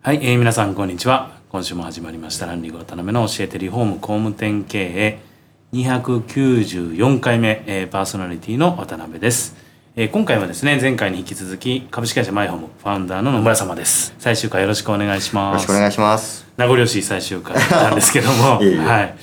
はい、えー、皆さんこんにちは。今週も始まりましたランリング渡辺の教えてリフォーム工務店経営。294回目、えー、パーソナリティの渡辺です、えー、今回はですね前回に引き続き株式会社マイホームファウンダーの野村様です。最終回よろしくお願いします。よろしくお願いします。名残惜しい最終回なんですけども。いえいえ。はい。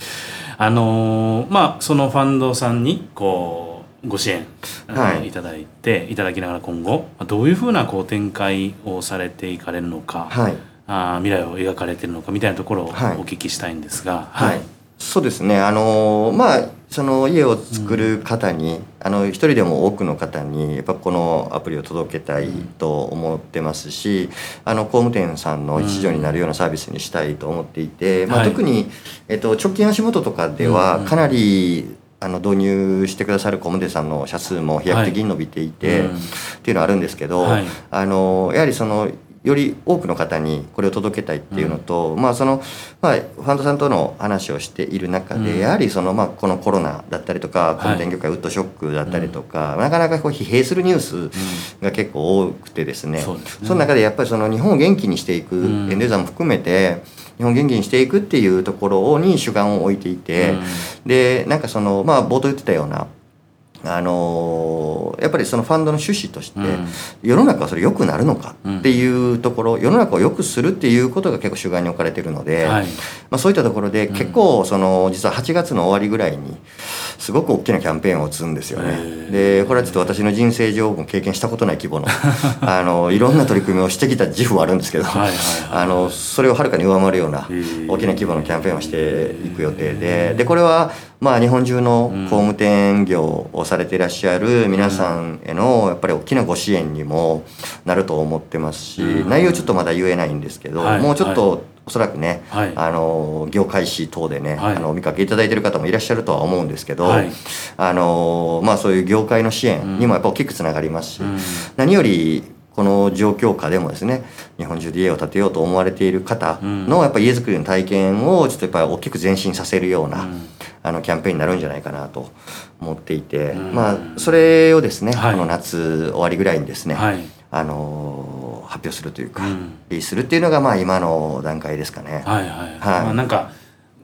あのーまあそのファンドさんにこうご支援、はい。いただいていただきながら今後どういうふうなこう展開をされていかれるのか、はい。あー未来を描かれているのかみたいなところをおはい。聞きしたいんですが、はい、そうですね。あのまあその家を作る方に、あの一人でも多くの方にやっぱこのアプリを届けたいと思ってますし、あの工務店さんの一助になるようなサービスにしたいと思っていて、まあ、はい。特に、えっと、直近足元とかではうん。かなり、あの導入してくださる工務店さんの社数も飛躍的に伸びていて、うんっていうのはあるんですけど、はい。あのやはりそのより多くの方にこれを届けたいっていうのと、まあそのまあファンドさんとの話をしている中で、うん。やはりそのまあこのコロナだったりとか、い。工務店業界ウッドショックだったりとか、なかなかこう疲弊するニュースが結構多くてですね、そすね。の中でやっぱりその日本を元気にしていく、うん。エンデザーも含めて日本を元気にしていくっていうところに主眼を置いていて、うん。でなんかそのまあ冒頭言ってたようなあのーやっぱりそのファンドの趣旨として、うん。世の中はそれ良くなるのかっていうところ、世の中を良くするっていうことが結構主眼に置かれてるので、はい。まあ、そういったところで結構その実は8月の終わりぐらいにすごく大きなキャンペーンを打つんですよへね。ー。でこれはちょっと私の人生上も経験したことない規模のあのいろんな取り組みをしてきた自負はあるんですけど、はいあのそれをはるかに上回るような大きな規模のキャンペーンをしていく予定ででこれはまあ日本中の工務店業をされていらっしゃる皆さんへのやっぱり大きなご支援にもなると思ってますしうん。内容ちょっとまだ言えないんですけどはい。もうちょっとおそらくねはい。あの業界誌等でねはい。あのお見かけいただいてる方もいらっしゃるとは思うんですけどはい。あのまあそういう業界の支援にもやっぱ大きくつながりますしうん。何よりこの状況下でもですね日本中で家を建てようと思われている方のやっぱ家づくりの体験をちょっとやっぱり大きく前進させるような、うんあのキャンペーンになるんじゃないかなと思っていて、うん。まあそれをですね、はい。この夏終わりぐらいにですね、はい。あの発表するというか、うん。リリースするっていうのがまあ今の段階ですかね。はいはい、はい。まあ、なんか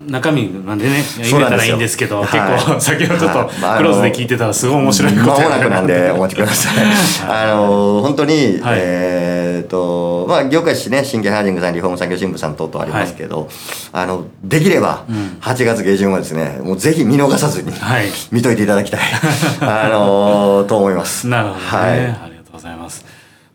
中身なんでね言えたらいいんですけど結構先ほどちょっとクローズで聞いてたらすごい面白いこと間もやなくなんでお待ちください。あの本当に、はい。えっ、とまあ業界誌ね新芸ハーディングさんリフォーム産業新聞さん等々ありますけど、あのできればうん。8月下旬はですねもうぜひ見逃さずにはい。見といていただきたい。あのと思います。なるほどね、はい。ありがとうございます。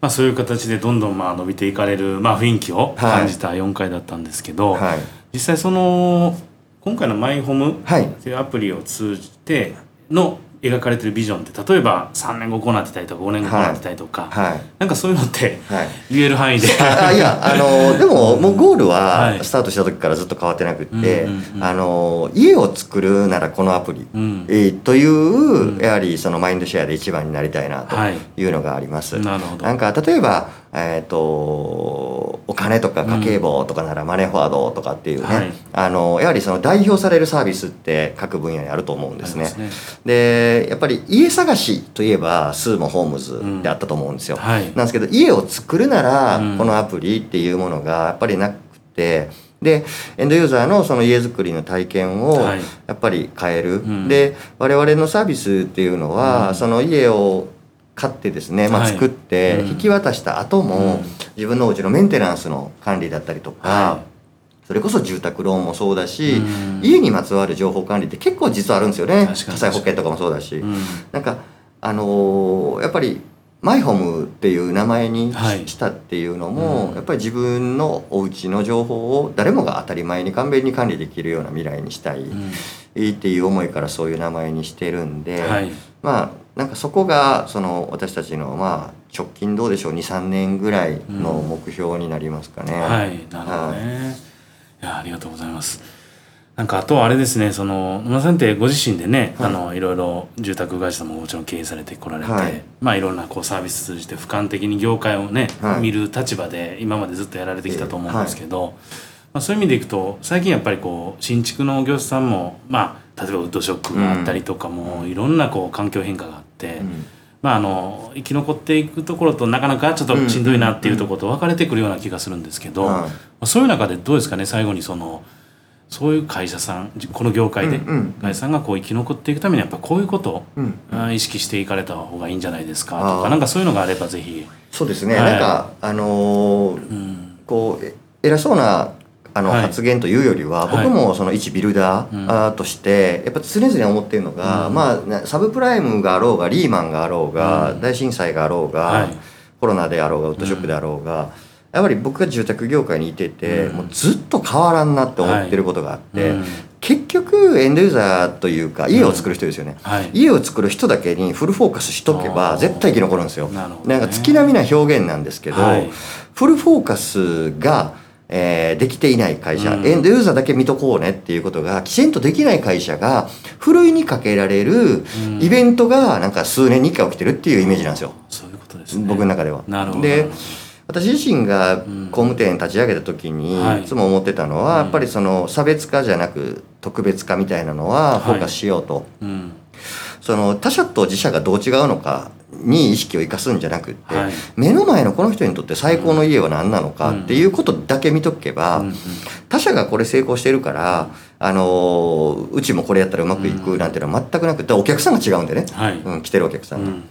まあそういう形でどんどんまあ伸びていかれるまあ雰囲気を感じた4回だったんですけど、はい。実際その今回のマイホームはい。というアプリを通じての描かれてるビジョンって例えば3年後こうなってたりとか5年後こうなってたりとか、はい。なんかそういうのってはい。言える範囲で、あいやあの でももうゴールははい。スタートした時からずっと変わってなくって、家を作るならこのアプリ、うん。えーという、うん。やはりそのマインドシェアで一番になりたいなとはい。いうのがあります。なるほど。なんか例えば、えー、とお金とか家計簿とかならマネーフォワードとかっていうね、はい。あのやはりその代表されるサービスって各分野にあると思うんですね。ありますね。でやっぱり家探しといえばスーモホームズであったと思うんですよ。はい。なんですけど家を作るならうん。このアプリっていうものがやっぱりなくて。でエンドユーザーのその家づくりの体験をはい。やっぱり変える、ん。で我々のサービスっていうのは、うん。その家を買ってですね、まあ、はい。作ってうん。引き渡した後も、うん。自分のお家のメンテナンスの管理だったりとか、はそれこそ住宅ローンもそうだし、うん。家にまつわる情報管理って結構実はあるんですよね。火災保険とかもそうだし、うん。なんかあのーやっぱりマイホームっていう名前にし,、はい。たっていうのも、うん。やっぱり自分のお家の情報を誰もが当たり前に簡便に管理できるような未来にしたい、うん。っていう思いからそういう名前にしてるんで、はい。まあなんかそこがその私たちのまあ直近どうでしょう23年ぐらいの目標になりますかね。はいなるほどね、やありがとうございます。なんかあとはあれですねその野村さんってご自身でね、はい。あのいろいろ住宅会社ももちろん経営されてこられて、はい。まあいろんなこうサービス通じて俯瞰的に業界をね、はい。見る立場で今までずっとやられてきたと思うんですけど、まあ、そういう意味でいくと最近やっぱりこう新築の業者さんもまあ例えばウッドショックがあったりとかも、い。ろんなこう環境変化があって、まあ、あの生き残っていくところとなかなかちょっとしんどいなっていうところと分かれてくるような気がするんですけど、はいまあそういう中でどうですかね最後にそのそういう会社さんじこの業界で会社さんがこう生き残っていくためにやっぱこういうことを、意識していかれた方がいいんじゃないですかとかなんかそういうのがあればぜひ。そうですね、はい。なんかあのーうん。こうえ偉そうなあのはい。発言というよりは、はい。僕もその一ビルダうん。ーとしてやっぱ常々思ってるのが、うん。まあなサブプライムがあろうがリーマンがあろうが、うん。大震災があろうが、はい。コロナであろうがウッドショックであろうが、やっぱり僕が住宅業界にいてて、うん。もうずっと変わらんなって思ってることがあって、うん。結局エンドユーザーというか家を作る人ですよね、はい。家を作る人だけにフルフォーカスしとけあばー。絶対生き残るんですよ。なね。なんか月並みな表現なんですけど、はい。フルフォーカスが、えーできていない会社、うん。エンドユーザーだけ見とこうねっていうことがきちんとできない会社がふるいにかけられるうん。イベントがなんか数年に1回起きてるっていうイメージなんですよ、そういうことですね。僕の中では。なるほど。で私自身がん。工務店立ち上げた時にはい。いつも思ってたのは、うん。やっぱりその差別化じゃなく特別化みたいなのはフォーカスしようと。うん。その他者と自社がどう違うのかに意識を生かすんじゃなくって、はい。目の前のこの人にとって最高の家は何なのかっていうことだけ見とけば、うんうん。他者がこれ成功してるから、あのーうちもこれやったらうまくいくなんていうのは全くなくてお客さんが違うんでね、はい。うん、来てるお客さんん。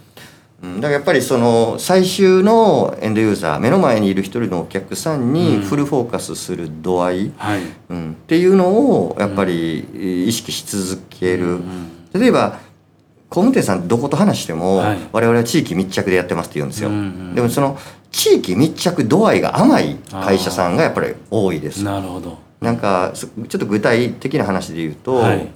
うん。だからやっぱりその最終のエンドユーザー目の前にいる一人のお客さんにうん。フルフォーカスする度合い、はい。うん、っていうのをやっぱりえー意識し続ける。うん。例えば工務店さんどこと話しても、はい。我々は地域密着でやってますって言うんですよ、うんうん。でもその地域密着度合いが甘い会社さんがやっぱり多いです。なるほど。なんかすちょっと具体的な話で言うと、はい。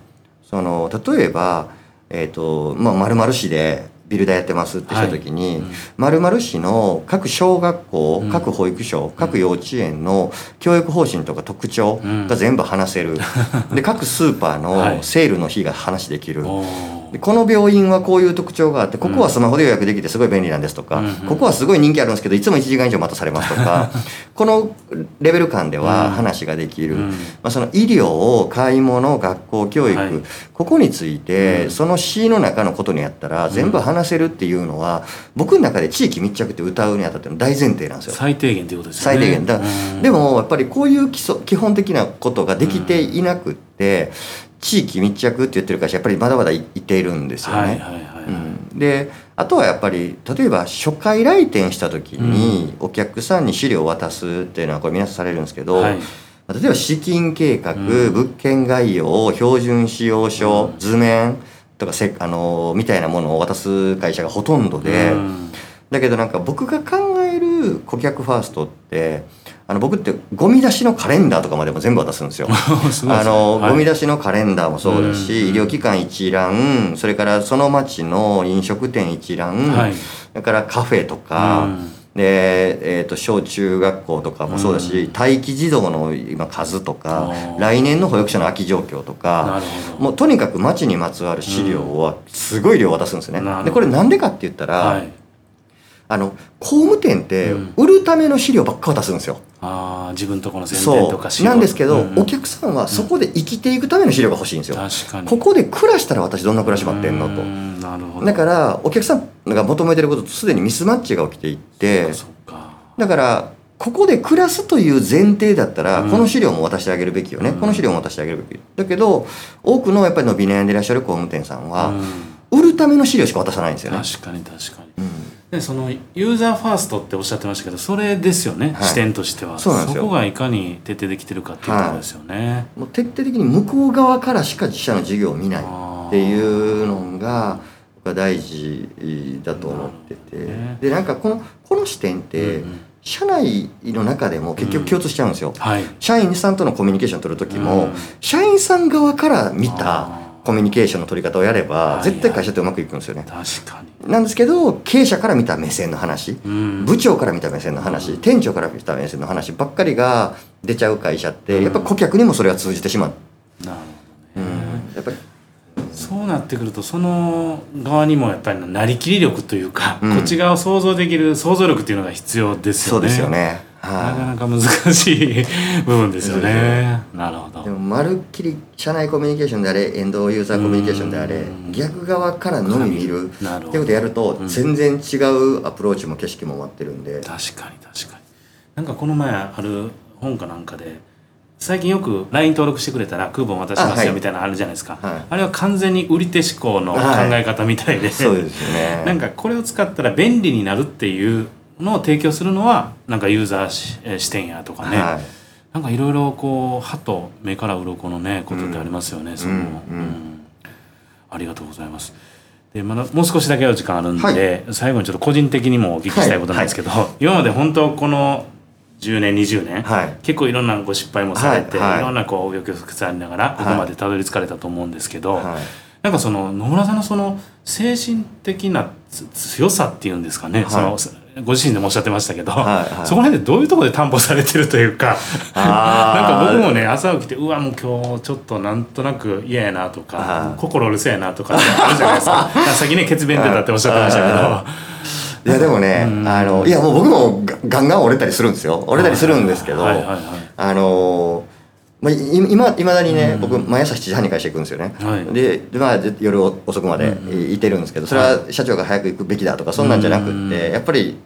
その例えばえっ、とまあ〇〇市でビルダーやってますってした時に、うん。〇〇市の各小学校、うん。各保育所各幼稚園の教育方針とか特徴が全部話せる、で各スーパーはい。のセールの日が話できる、おでーこの病院はこういう特徴があってここはスマホで予約できてすごい便利なんですとか、うんうん。ここはすごい人気あるんですけどいつも1時間以上待たされますとか このレベル感では話ができる、うん。まあ、その医療買い物学校教育、はい。ここについて、うん。その市の中のことにやったら全部話せるっていうのは、僕の中で地域密着って歌うにあたっての大前提なんですよ。最低限ということですよね。最低限。だ、うん。でもやっぱりこういう基礎基本的なことができていなくって、地域密着って言ってる会社やっぱりまだまだいいているんですよね。はいはいはいはい。うん。であとはやっぱり例えば初回来店した時にお客さんに資料を渡すっていうのはこれ皆さんされるんですけど、はい。例えば資金計画、うん。物件概要標準使用書、図面とかせあのみたいなものを渡す会社がほとんどで。うん。だけどなんか僕が考える顧客ファーストってあの僕ってゴミ出しのカレンダーとかまでも全部渡すんですよ。すね。あの、はい。ゴミ出しのカレンダーもそうだし、うん医療機関一覧それからその町の飲食店一覧、はい。それからカフェとか、うん。で、えー、と小中学校とかもそうだし、待機児童の今数とか来年の保育所の空き状況となかもうとにかく町にまつわる資料はすごい量渡すんですね。なるほど。でこれなんでかって言ったら、はい。あの工務店ってうん。売るための資料ばっか渡すんですよ。ああ自分とこの宣伝そう。とか資料なんですけど、うんうん。お客さんはそこで生きていくための資料が欲しいんですよ。確かに。ここで暮らしたら私どんな暮らし待ってんのと。う。んなるほど。だからお客さんが求めてることとすでにミスマッチが起きていって。そっかだからここで暮らすという前提だったら、うん。この資料も渡してあげるべきよね、うん。この資料も渡してあげるべき。だけど多くのやっぱり伸び悩んでいらっしゃる工務店さんは、うん。売るための資料しか渡さないんですよね。確かに確かに。うんでそのユーザーファーストっておっしゃってましたけどそれですよね、はい。視点としては。そこがいかに徹底できてるかっていうところですよね、もう徹底的に向こう側からしか自社の事業を見ないっていうのが大事だと思ってて、ね。でなんかこのこの視点って、うんうん。社内の中でも結局共通しちゃうんですよ。はい。社員さんとのコミュニケーションを取る時も、うん。社員さん側から見あたーコミュニケーションの取り方をやれば、はい絶対会社ってうまくいくんですよね。確かに。なんですけど経営者から見た目線の話、うん。部長から見た目線の話、店長から見た目線の話ばっかりが出ちゃう会社ってやっぱ顧客にもそれは通じてしまう、なるうんほどね、やっぱり。そうなってくるとその側にもやっぱりなりきり力というか、うん。こっち側を想像できる想像力っていうのが必要ですよね。そうですよね。なかはなか難しい部分ですよね。なるほどまるっきり社内コミュニケーションであれエンドユーザーコミュニケーションであれうん。逆側からのみ。見る。ってことやるとうん。全然違うアプローチも景色も待ってるんで、確かに確かに。なんかこの前ある本かなんかで最近よく LINE 登録してくれたらクーポン渡しまあはい。すよみたいなのあるじゃないですか。あ,、はい。れは完全に売り手思考の考え方みたいで、そうですよね。なんかこれを使ったら便利になるっていうのを提供するのはなんかユーザー視点やとかね、はいなんかいろいろこう歯と目から鱗のねことってありますよね、その、うん。うん。ありがとうございます。でまだもう少しだけお時間あるんで、はい。最後にちょっと個人的にもお聞きしたいことなんですけど、今まで本当この10年20年、はい。結構いろんなご失敗もされて、はいはい。いろんなこう紆余曲折ありながらここまでたどり着かれたと思うんですけど、はい。なんかその野村さんのその精神的なつ強さっていうんですかね、はい。そのご自身でもおっしゃってましたけど、はいはい。そこら辺でどういうところで担保されてるというか なんか僕もね朝起きてうわもう今日ちょっとなんとなく嫌やなとか、はい。心うるせえなとかあるじゃないですか。さっきね血便出たっておっしゃってましたけど、い。やでもねあのいやもう僕もガガンガン折れたりするんですよ。折れたりするんですけどはいはいはい。あのまあ、い今いまだにね、僕毎朝7時半に会社行くんですよね、はい。でで、まあ、で夜遅くまでいいてるんですけどそれは社長が早く行くべきだとかそんなんじゃなくってやっぱり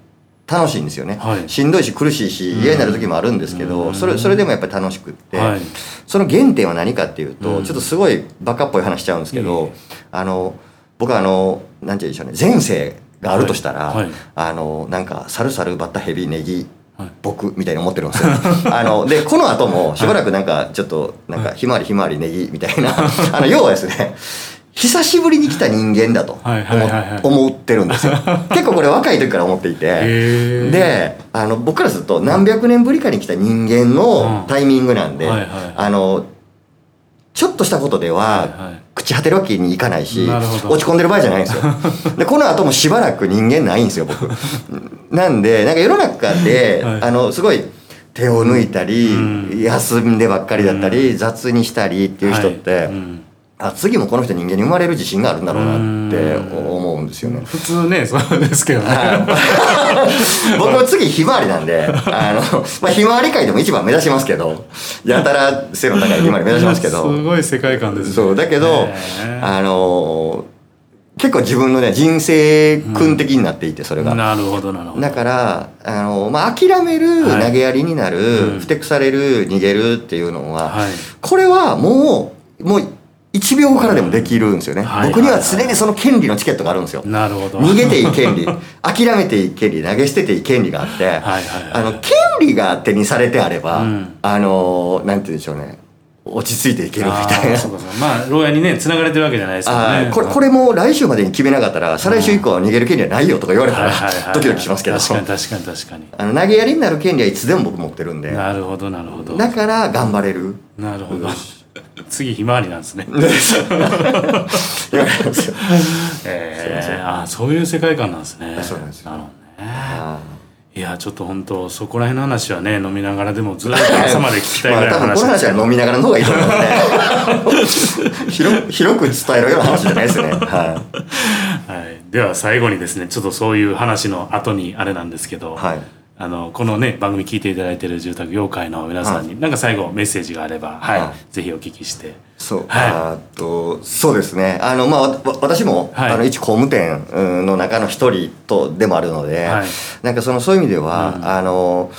楽しいんですよね、はい。しんどいし苦しいし嫌になる時もあるんですけどそれそれでもやっぱり楽しくって、はい。その原点は何かっていうと、うん。ちょっとすごいバカっぽい話しちゃうんですけどえあの僕はあのなんて言うんでしょうね前世があるとしたら、あのなんか猿猿バッタヘビネギはい僕みたいに思ってるんですよ。あのでこの後もしばらくなんかちょっとなんかひまわりひまわりネギみたいな あの要はですね久しぶりに来た人間だと思思ってるんですよ。結構これ若い時から思っていて。であの僕からすると何百年ぶりかに来た人間のタイミングなんで、あのちょっとしたことでは、朽ち果てるわけにいかないし落ち込んでる場合じゃないんですよ。でこの後もしばらく人間ないんですよ僕。なんでなんか世の中で、はい。あのすごい手を抜いたり、うん。休んでばっかりだったり、雑にしたりっていう人って、あ次もこの人人間に生まれる自信があるんだろうなって思うんですよね。普通ねそうですけどね。僕も次ひまわりなんで、あの、まあ、ひまわり界でも一番目指しますけど、やたら背の高いひまわり目指しますけど、すごい世界観ですね。そう、だけどあの、結構自分のね、人生訓的になっていて、それが。なるほどなるほど。だから、あの、まあ、諦める、はい。投げやりになる、うん。ふてくされる、逃げるっていうのは、はい。これはもう、もう、1秒からでもできるんですよね。はい僕には常にその権利のチケットがあるんですよ。なるほど。逃げていい権利 諦めていい権利投げ捨てていい権利があって、はいはいあの権利が手にされてあれば、うん。あのなんて言うんでしょうね。落ち着いていけるみたいな。そうかそうか。まあ牢屋にね繋がれてるわけじゃないですよね。あーこれこれも来週までに決めなかったら再来週以降は逃げる権利はないよとか言われたらドキドキしますけど。確かに確かに確かに。あの投げやりになる権利はいつでも僕持ってるんで。なるほどなるほど。だから頑張れる。なるほど 次ひまわりなんですね。えー、あーそういう世界観なんですね。そうなんですよ。なるほどね。あいやちょっと本当そこら辺の話はね飲みながらでもずっと朝まで聞きたいぐらいのまあ多分こ話ですけどの話は飲みながらの方がいいと思いますね。広く広く伝えるような話じゃないですね。はい。はい、では最後にですねちょっとそういう話の後にあれなんですけど、はいあのこのね番組聞いていただいている住宅業界の皆さんに、なんか最後メッセージがあれば、はいはい。ぜひお聞きして。そう、はい。あとそうですね。あのまあわ私も、はい。あの一工務店うんの中の一人とでもあるので、はい。なんかそのそういう意味では、あの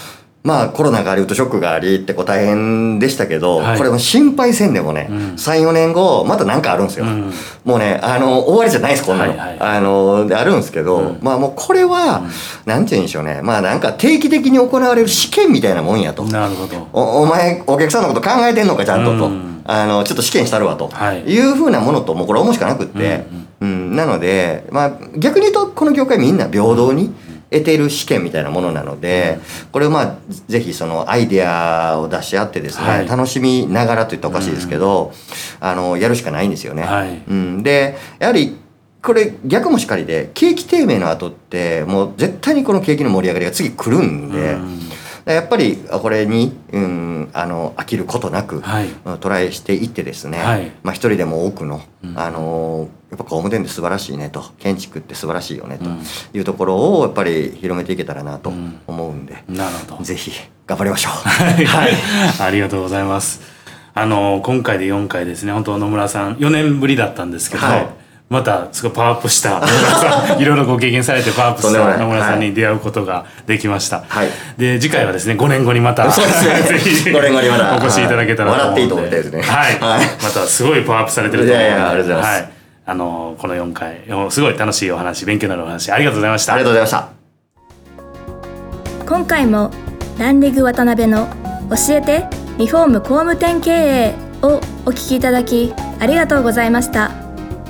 まあコロナがありウッドショックがありってこう大変でしたけど、はい。これも心配せんでもね、うん。34年後また何かあるんですよ、うん。もうねあの終わりじゃないですこんなの、はいはいあのであるんですけど、うん。まあもうこれは、なんて言うんでしょうね。まあなんか定期的に行われる試験みたいなもんやと。なるほど。おお前お客さんのこと考えてんのかちゃんとと、うん。あのちょっと試験したるわと、はい。い、うふうなものともうこれ思うしかなくって、うんなので、まあ、逆に言うとこの業界みんな平等に得ている試験みたいなものなので、これをまあぜひそのアイデアを出し合ってですね、はい。楽しみながらと言ったらおかしいですけど、あのやるしかないんですよね。はい。うん、でやはりこれ逆もしかりで景気低迷の後ってもう絶対にこの景気の盛り上がりが次来るんで。うんやっぱりこれに、うん、あの飽きることなく、はい、トライしていってですね、はい、まあ、一人でも多くの、うん、あのやっぱ工務店って素晴らしいねと建築って素晴らしいよねというところをやっぱり広めていけたらなと思うん。で、うん、なるほど。ぜひ頑張りましょう。はい、ありがとうございます。あの今回で4回ですね。本当野村さん4年ぶりだったんですけど、はいまたすごいパワーアップした野村さんいろいろご経験されてパワーアップした野村さんに出会うことができました、はい、で次回はですね5年後にまた そうですね。ぜひ5年後にまた。お越しいただけたらと思って笑っていいと思ってですね。はい、はい、またすごいパワーアップされてると思うので。いやいやありがとうございます、はい、あのこの4回すごい楽しいお話勉強になるお話ありがとうございました。ありがとうございました。今回もランリグ渡辺の教えてリフォーム工務店経営をお聞きいただきありがとうございました